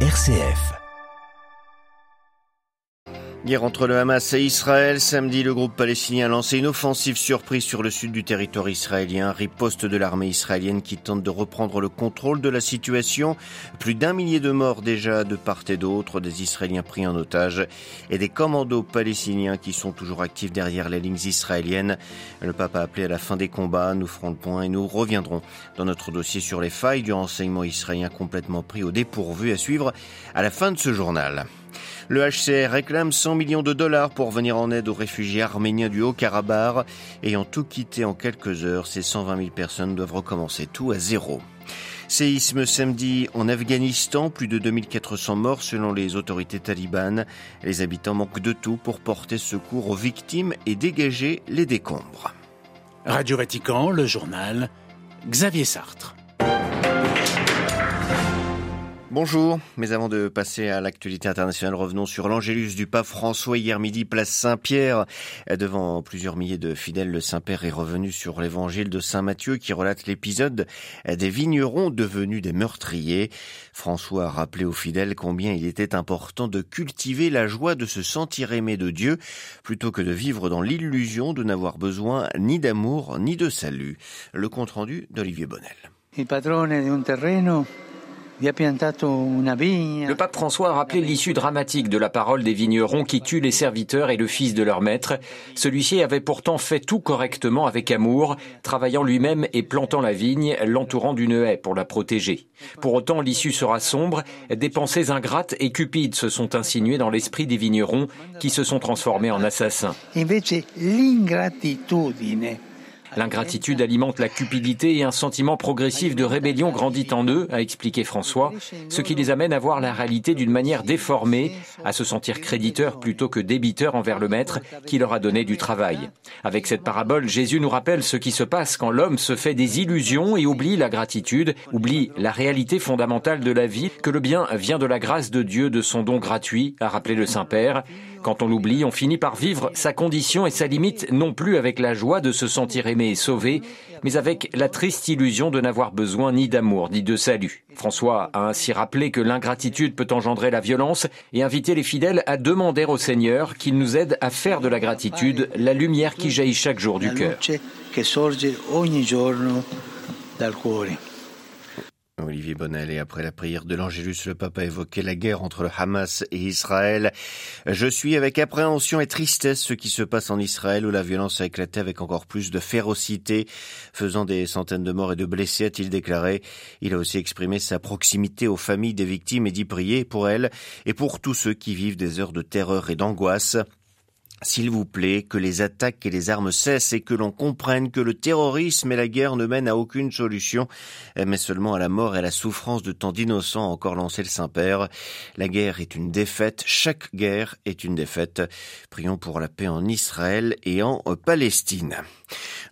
RCF. Guerre entre le Hamas et Israël. Samedi, le groupe palestinien a lancé une offensive surprise sur le sud du territoire israélien. Riposte de l'armée israélienne qui tente de reprendre le contrôle de la situation. Plus d'un millier de morts déjà de part et d'autre, des Israéliens pris en otage et des commandos palestiniens qui sont toujours actifs derrière les lignes israéliennes. Le pape a appelé à la fin des combats. Nous ferons le point et nous reviendrons dans notre dossier sur les failles du renseignement israélien complètement pris au dépourvu à suivre à la fin de ce journal. Le HCR réclame 100 millions de dollars pour venir en aide aux réfugiés arméniens du Haut-Karabakh. Ayant tout quitté en quelques heures, ces 120 000 personnes doivent recommencer tout à zéro. Séisme samedi en Afghanistan, plus de 2400 morts selon les autorités talibanes. Les habitants manquent de tout pour porter secours aux victimes et dégager les décombres. Radio Vatican, le journal, Xavier Sartre. Bonjour, mais avant de passer à l'actualité internationale, revenons sur l'Angélus du pape François hier midi, place Saint-Pierre. Devant plusieurs milliers de fidèles, le Saint-Père est revenu sur l'évangile de Saint Matthieu qui relate l'épisode des vignerons devenus des meurtriers. François a rappelé aux fidèles combien il était important de cultiver la joie de se sentir aimé de Dieu plutôt que de vivre dans l'illusion de n'avoir besoin ni d'amour ni de salut. Le compte rendu d'Olivier Bonnel. Le pape François a rappelé l'issue dramatique de la parole des vignerons qui tuent les serviteurs et le fils de leur maître. Celui-ci avait pourtant fait tout correctement avec amour, travaillant lui-même et plantant la vigne, l'entourant d'une haie pour la protéger. Pour autant, l'issue sera sombre. Des pensées ingrates et cupides se sont insinuées dans l'esprit des vignerons qui se sont transformés en assassins. L'ingratitude alimente la cupidité et un sentiment progressif de rébellion grandit en eux, a expliqué François, ce qui les amène à voir la réalité d'une manière déformée, à se sentir créditeurs plutôt que débiteurs envers le Maître qui leur a donné du travail. Avec cette parabole, Jésus nous rappelle ce qui se passe quand l'homme se fait des illusions et oublie la gratitude, oublie la réalité fondamentale de la vie, que le bien vient de la grâce de Dieu, de son don gratuit, a rappelé le Saint-Père. Quand on l'oublie, on finit par vivre sa condition et sa limite non plus avec la joie de se sentir aimé et sauvé, mais avec la triste illusion de n'avoir besoin ni d'amour ni de salut. François a ainsi rappelé que l'ingratitude peut engendrer la violence et inviter les fidèles à demander au Seigneur qu'il nous aide à faire de la gratitude la lumière qui jaillit chaque jour du cœur. Olivier Bonnel et après la prière de l'Angélus, le pape a évoqué la guerre entre le Hamas et Israël. Je suis avec appréhension et tristesse ce qui se passe en Israël où la violence a éclaté avec encore plus de férocité, faisant des centaines de morts et de blessés, a-t-il déclaré. Il a aussi exprimé sa proximité aux familles des victimes et dit prier pour elles et pour tous ceux qui vivent des heures de terreur et d'angoisse. S'il vous plaît, que les attaques et les armes cessent et que l'on comprenne que le terrorisme et la guerre ne mènent à aucune solution, mais seulement à la mort et à la souffrance de tant d'innocents, encore lancé le Saint-Père. La guerre est une défaite, chaque guerre est une défaite. Prions pour la paix en Israël et en Palestine.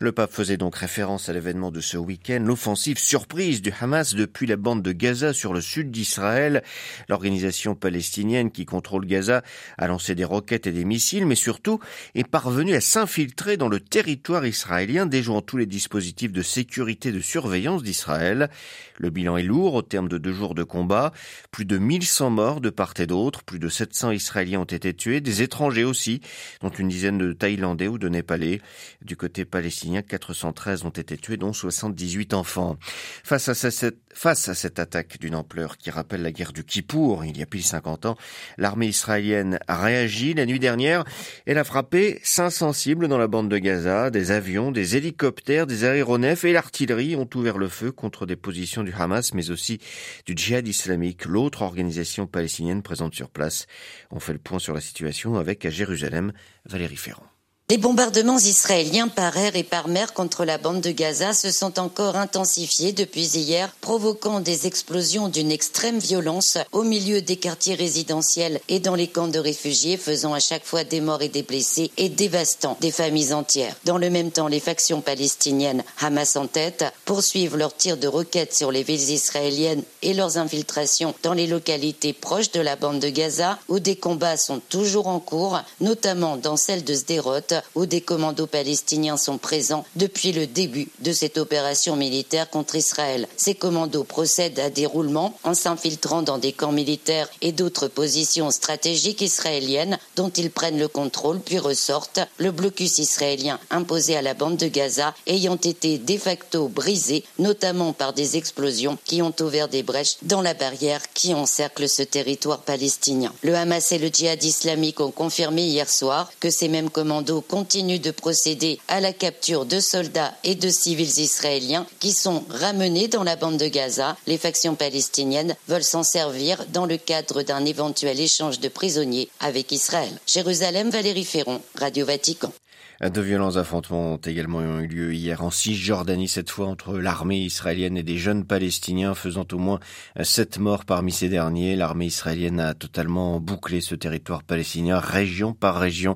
Le pape faisait donc référence à l'événement de ce week-end, l'offensive surprise du Hamas depuis la bande de Gaza sur le sud d'Israël. L'organisation palestinienne qui contrôle Gaza a lancé des roquettes et des missiles, mais surtout est parvenue à s'infiltrer dans le territoire israélien, déjouant tous les dispositifs de sécurité de surveillance d'Israël. Le bilan est lourd au terme de deux jours de combat. Plus de 1100 morts de part et d'autre, plus de 700 Israéliens ont été tués, des étrangers aussi, dont une dizaine de Thaïlandais ou de Népalais. Du côté palestinien, 413 ont été tués, dont 78 enfants. Face à cette, attaque d'une ampleur qui rappelle la guerre du Kippour, il y a pile 50 ans, l'armée israélienne a réagi la nuit dernière. Elle a frappé 500 cibles dans la bande de Gaza. Des avions, des hélicoptères, des aéronefs et l'artillerie ont ouvert le feu contre des positions du Hamas, mais aussi du djihad islamique, l'autre organisation palestinienne présente sur place. On fait le point sur la situation avec à Jérusalem, Valérie Ferrand. Les bombardements israéliens par air et par mer contre la bande de Gaza se sont encore intensifiés depuis hier, provoquant des explosions d'une extrême violence au milieu des quartiers résidentiels et dans les camps de réfugiés, faisant à chaque fois des morts et des blessés et dévastant des familles entières. Dans le même temps, les factions palestiniennes, Hamas en tête, poursuivent leurs tirs de roquettes sur les villes israéliennes et leurs infiltrations dans les localités proches de la bande de Gaza, où des combats sont toujours en cours, notamment dans celle de Sderot, Où des commandos palestiniens sont présents depuis le début de cette opération militaire contre Israël. Ces commandos procèdent à des roulements en s'infiltrant dans des camps militaires et d'autres positions stratégiques israéliennes dont ils prennent le contrôle puis ressortent. Le blocus israélien imposé à la bande de Gaza ayant été de facto brisé, notamment par des explosions qui ont ouvert des brèches dans la barrière qui encercle ce territoire palestinien. Le Hamas et le djihad islamique ont confirmé hier soir que ces mêmes commandos continuent de procéder à la capture de soldats et de civils israéliens qui sont ramenés dans la bande de Gaza. Les factions palestiniennes veulent s'en servir dans le cadre d'un éventuel échange de prisonniers avec Israël. Jérusalem, Valérie Ferron, Radio Vatican. De violents affrontements ont également eu lieu hier en Cisjordanie, cette fois entre l'armée israélienne et des jeunes palestiniens, faisant au moins sept morts parmi ces derniers. L'armée israélienne a totalement bouclé ce territoire palestinien, région par région,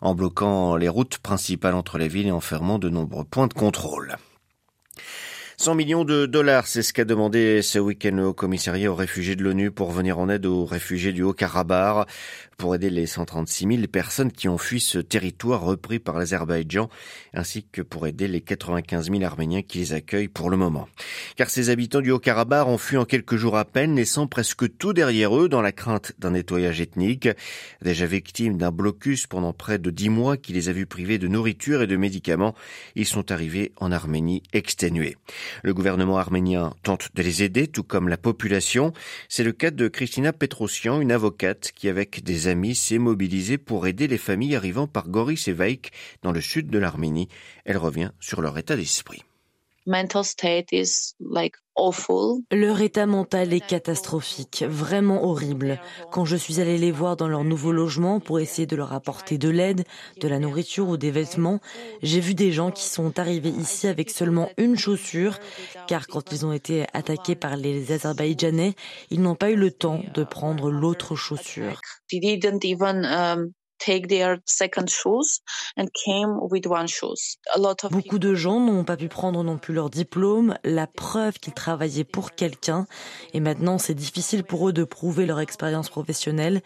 en bloquant les routes principales entre les villes et en fermant de nombreux points de contrôle. 100 millions de dollars, c'est ce qu'a demandé ce week-end le Haut-Commissariat aux réfugiés de l'ONU pour venir en aide aux réfugiés du Haut-Karabakh, pour aider les 136 000 personnes qui ont fui ce territoire repris par l'Azerbaïdjan, ainsi que pour aider les 95 000 Arméniens qui les accueillent pour le moment. Car ces habitants du Haut-Karabakh ont fui en quelques jours à peine, laissant presque tout derrière eux dans la crainte d'un nettoyage ethnique. Déjà victimes d'un blocus pendant près de 10 mois qui les a vus privés de nourriture et de médicaments, ils sont arrivés en Arménie exténués. Le gouvernement arménien tente de les aider, tout comme la population. C'est le cas de Christina Petrosian, une avocate qui, avec des amis, s'est mobilisée pour aider les familles arrivant par Goris et Vaik dans le sud de l'Arménie. Elle revient sur leur état d'esprit. Leur état mental est catastrophique, vraiment horrible. Quand je suis allée les voir dans leur nouveau logement pour essayer de leur apporter de l'aide, de la nourriture ou des vêtements, j'ai vu des gens qui sont arrivés ici avec seulement une chaussure, car quand ils ont été attaqués par les Azerbaïdjanais, ils n'ont pas eu le temps de prendre l'autre chaussure. Beaucoup de gens n'ont pas pu prendre non plus leur diplôme, la preuve qu'ils travaillaient pour quelqu'un, et maintenant c'est difficile pour eux de prouver leur expérience professionnelle.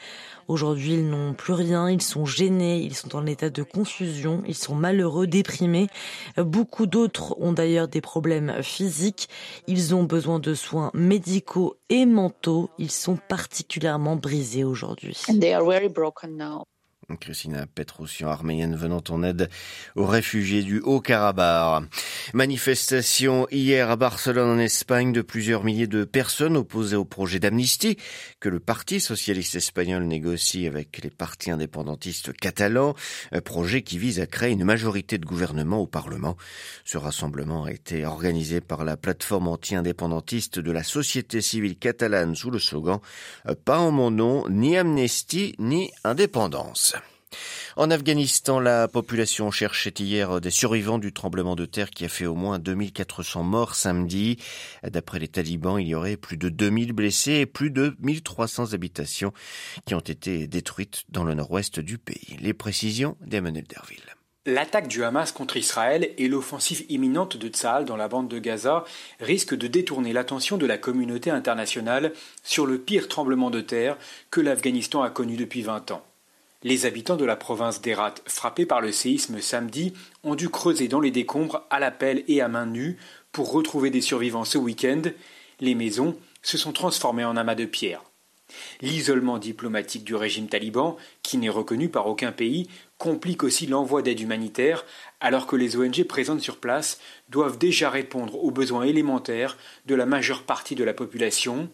Aujourd'hui, ils n'ont plus rien, ils sont gênés, ils sont en état de confusion, ils sont malheureux, déprimés. Beaucoup d'autres ont d'ailleurs des problèmes physiques, ils ont besoin de soins médicaux et mentaux, ils sont particulièrement brisés aujourd'hui. Christina Petrosian, arménienne venant en aide aux réfugiés du Haut-Karabakh. Manifestation hier à Barcelone en Espagne de plusieurs milliers de personnes opposées au projet d'amnistie que le Parti socialiste espagnol négocie avec les partis indépendantistes catalans, un projet qui vise à créer une majorité de gouvernement au Parlement. Ce rassemblement a été organisé par la plateforme anti-indépendantiste de la société civile catalane sous le slogan Pas en mon nom, ni amnistie, ni indépendance. En Afghanistan, la population cherchait hier des survivants du tremblement de terre qui a fait au moins 2400 morts samedi. D'après les talibans, il y aurait plus de 2000 blessés et plus de 1300 habitations qui ont été détruites dans le nord-ouest du pays. Les précisions d'Emmanuel Derville. L'attaque du Hamas contre Israël et l'offensive imminente de Tsahal dans la bande de Gaza risquent de détourner l'attention de la communauté internationale sur le pire tremblement de terre que l'Afghanistan a connu depuis 20 ans. Les habitants de la province d'Herat, frappés par le séisme samedi, ont dû creuser dans les décombres à la pelle et à main nue pour retrouver des survivants ce week-end. Les maisons se sont transformées en amas de pierres. L'isolement diplomatique du régime taliban, qui n'est reconnu par aucun pays, complique aussi l'envoi d'aide humanitaire, alors que les ONG présentes sur place doivent déjà répondre aux besoins élémentaires de la majeure partie de la population.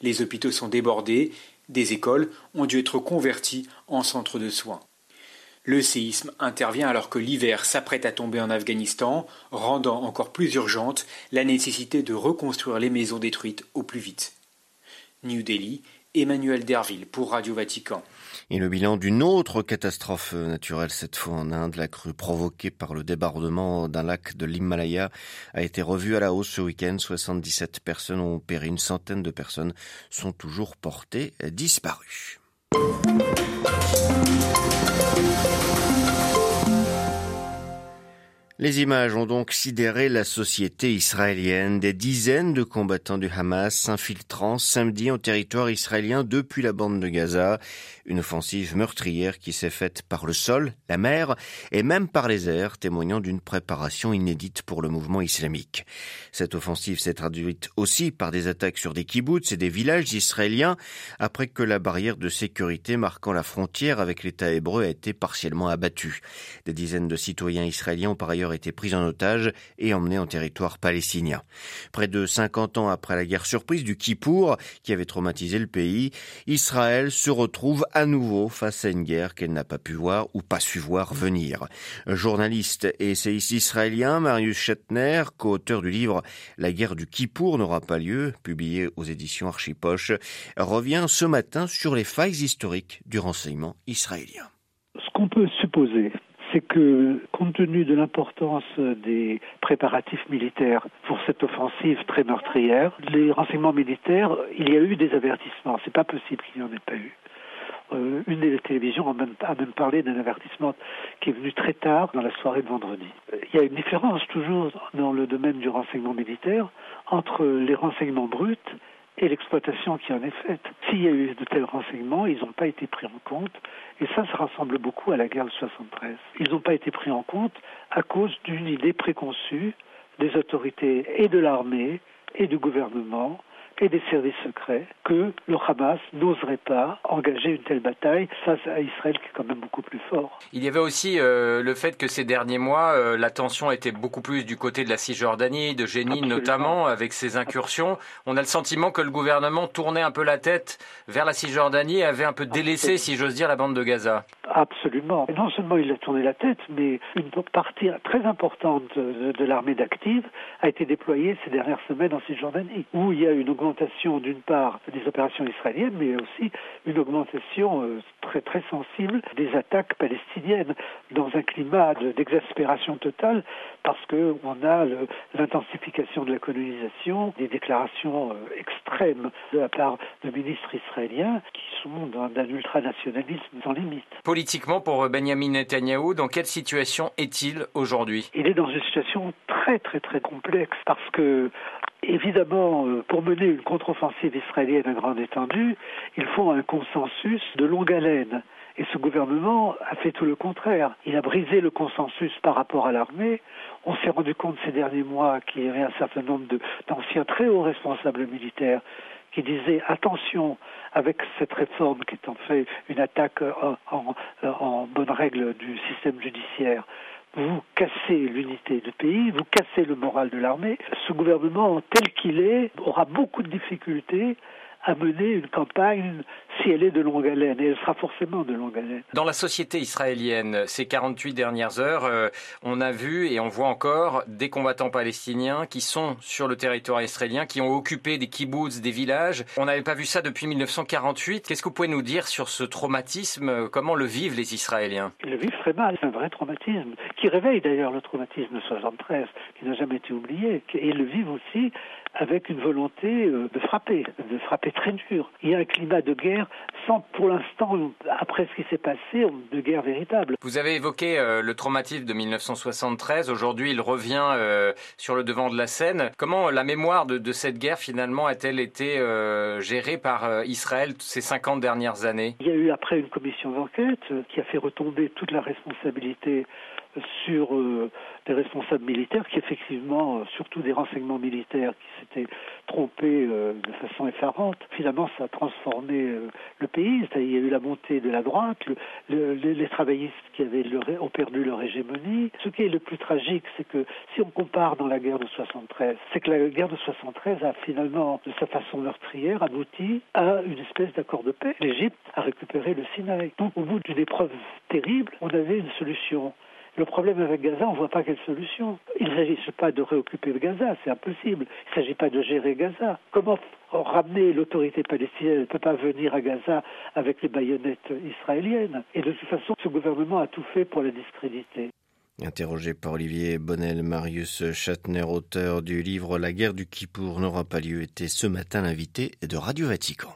Les hôpitaux sont débordés des écoles ont dû être converties en centres de soins. Le séisme intervient alors que l'hiver s'apprête à tomber en Afghanistan, rendant encore plus urgente la nécessité de reconstruire les maisons détruites au plus vite. New Delhi, Emmanuel Derville pour Radio Vatican. Et le bilan d'une autre catastrophe naturelle, cette fois en Inde, la crue provoquée par le débordement d'un lac de l'Himalaya a été revue à la hausse ce week-end. 77 personnes ont péri, une centaine de personnes sont toujours portées disparues. Les images ont donc sidéré la société israélienne. Des dizaines de combattants du Hamas s'infiltrant samedi en territoire israélien depuis la bande de Gaza. Une offensive meurtrière qui s'est faite par le sol, la mer et même par les airs, témoignant d'une préparation inédite pour le mouvement islamique. Cette offensive s'est traduite aussi par des attaques sur des kibbutz et des villages israéliens après que la barrière de sécurité marquant la frontière avec l'État hébreu a été partiellement abattue. Des dizaines de citoyens israéliens ont par ailleurs été pris en otage et emmenés en territoire palestinien. Près de 50 ans après la guerre surprise du Kippour, qui avait traumatisé le pays, Israël se retrouve à nouveau face à une guerre qu'elle n'a pas pu voir ou pas su voir venir. Journaliste et essayiste israélien, Marius Shetner, co-auteur du livre La guerre du Kippour n'aura pas lieu, publié aux éditions Archipoche, revient ce matin sur les failles historiques du renseignement israélien. Ce qu'on peut supposer, c'est que, compte tenu de l'importance des préparatifs militaires pour cette offensive très meurtrière, les renseignements militaires, il y a eu des avertissements. C'est pas possible qu'il n'y en ait pas eu. Euh, une des télévisions a même, a même parlé d'un avertissement qui est venu très tard dans la soirée de vendredi. Il y a une différence toujours dans le domaine du renseignement militaire entre les renseignements bruts et l'exploitation qui en est faite. S'il y a eu de tels renseignements, ils n'ont pas été pris en compte, et ça, ça ressemble beaucoup à la guerre de 73. Ils n'ont pas été pris en compte à cause d'une idée préconçue des autorités et de l'armée et du gouvernement et des services secrets que le Hamas n'oserait pas engager une telle bataille face à Israël qui est quand même beaucoup plus fort. Il y avait aussi euh, le fait que ces derniers mois, euh, la tension était beaucoup plus du côté de la Cisjordanie, de Jénine notamment, avec ses incursions. On a le sentiment que le gouvernement tournait un peu la tête vers la Cisjordanie et avait un peu délaissé, si j'ose dire, la bande de Gaza. Absolument. Non seulement il a tourné la tête, mais une partie très importante de, l'armée d'active a été déployée ces dernières semaines en Cisjordanie, où il y a une augmentation d'une part des opérations israéliennes, mais aussi une augmentation euh, très très sensible des attaques palestiniennes dans un climat d'exaspération totale parce que on a l'intensification de la colonisation, des déclarations euh, extrêmes de la part de ministres israéliens qui sont d'un ultranationalisme sans limite. Politiquement, pour Benjamin Netanyahou, dans quelle situation est-il aujourd'hui? Il est dans une situation très très très complexe parce que Évidemment, euh, pour mener une contre-offensive israélienne à grande étendue, il faut un consensus de longue haleine. Et ce gouvernement a fait tout le contraire. Il a brisé le consensus par rapport à l'armée. On s'est rendu compte ces derniers mois qu'il y avait un certain nombre d'anciens très hauts responsables militaires qui disaient attention avec cette réforme qui est en fait une attaque en, en, en bonne règle du système judiciaire vous cassez l'unité du pays, vous cassez le moral de l'armée. Ce gouvernement, tel qu'il est, aura beaucoup de difficultés à mener une campagne si elle est de longue haleine, et elle sera forcément de longue haleine. Dans la société israélienne, ces 48 dernières heures, euh, on a vu et on voit encore des combattants palestiniens qui sont sur le territoire israélien, qui ont occupé des kibbutz, des villages. On n'avait pas vu ça depuis 1948. Qu'est-ce que vous pouvez nous dire sur ce traumatisme? Comment le vivent les Israéliens? Ils le vivent très mal, c'est un vrai traumatisme, qui réveille d'ailleurs le traumatisme de 73, qui n'a jamais été oublié, et ils le vivent aussi avec une volonté euh, de frapper, de frapper très dur. Il y a un climat de guerre sans, pour l'instant, après ce qui s'est passé, de guerre véritable. Vous avez évoqué euh, le traumatisme de 1973. Aujourd'hui, il revient euh, sur le devant de la scène. Comment la mémoire de, de cette guerre, finalement, a-t-elle été gérée par Israël ces 50 dernières années? Il y a eu après une commission d'enquête qui a fait retomber toute la responsabilité sur euh, des responsables militaires qui effectivement, euh, surtout des renseignements militaires qui s'étaient trompés euh, de façon effarante, finalement ça a transformé le pays. Il y a eu la montée de la droite, le, les travaillistes qui avaient ont perdu leur hégémonie. Ce qui est le plus tragique, c'est que si on compare dans la guerre de 73, c'est que la guerre de 73 a finalement, de sa façon meurtrière, abouti à une espèce d'accord de paix. L'Égypte a récupéré le Sinaï. Donc au bout d'une épreuve terrible, on avait une solution. Le problème avec Gaza, on ne voit pas quelle solution. Il ne s'agit pas de réoccuper Gaza, c'est impossible. Il ne s'agit pas de gérer Gaza. Comment ramener l'autorité palestinienne Elle ne peut pas venir à Gaza avec les baïonnettes israéliennes. Et de toute façon, ce gouvernement a tout fait pour la discréditer. Interrogé par Olivier Bonnel, Marius Chatner, auteur du livre La guerre du Kippour n'aura pas lieu, était ce matin l'invité de Radio Vatican.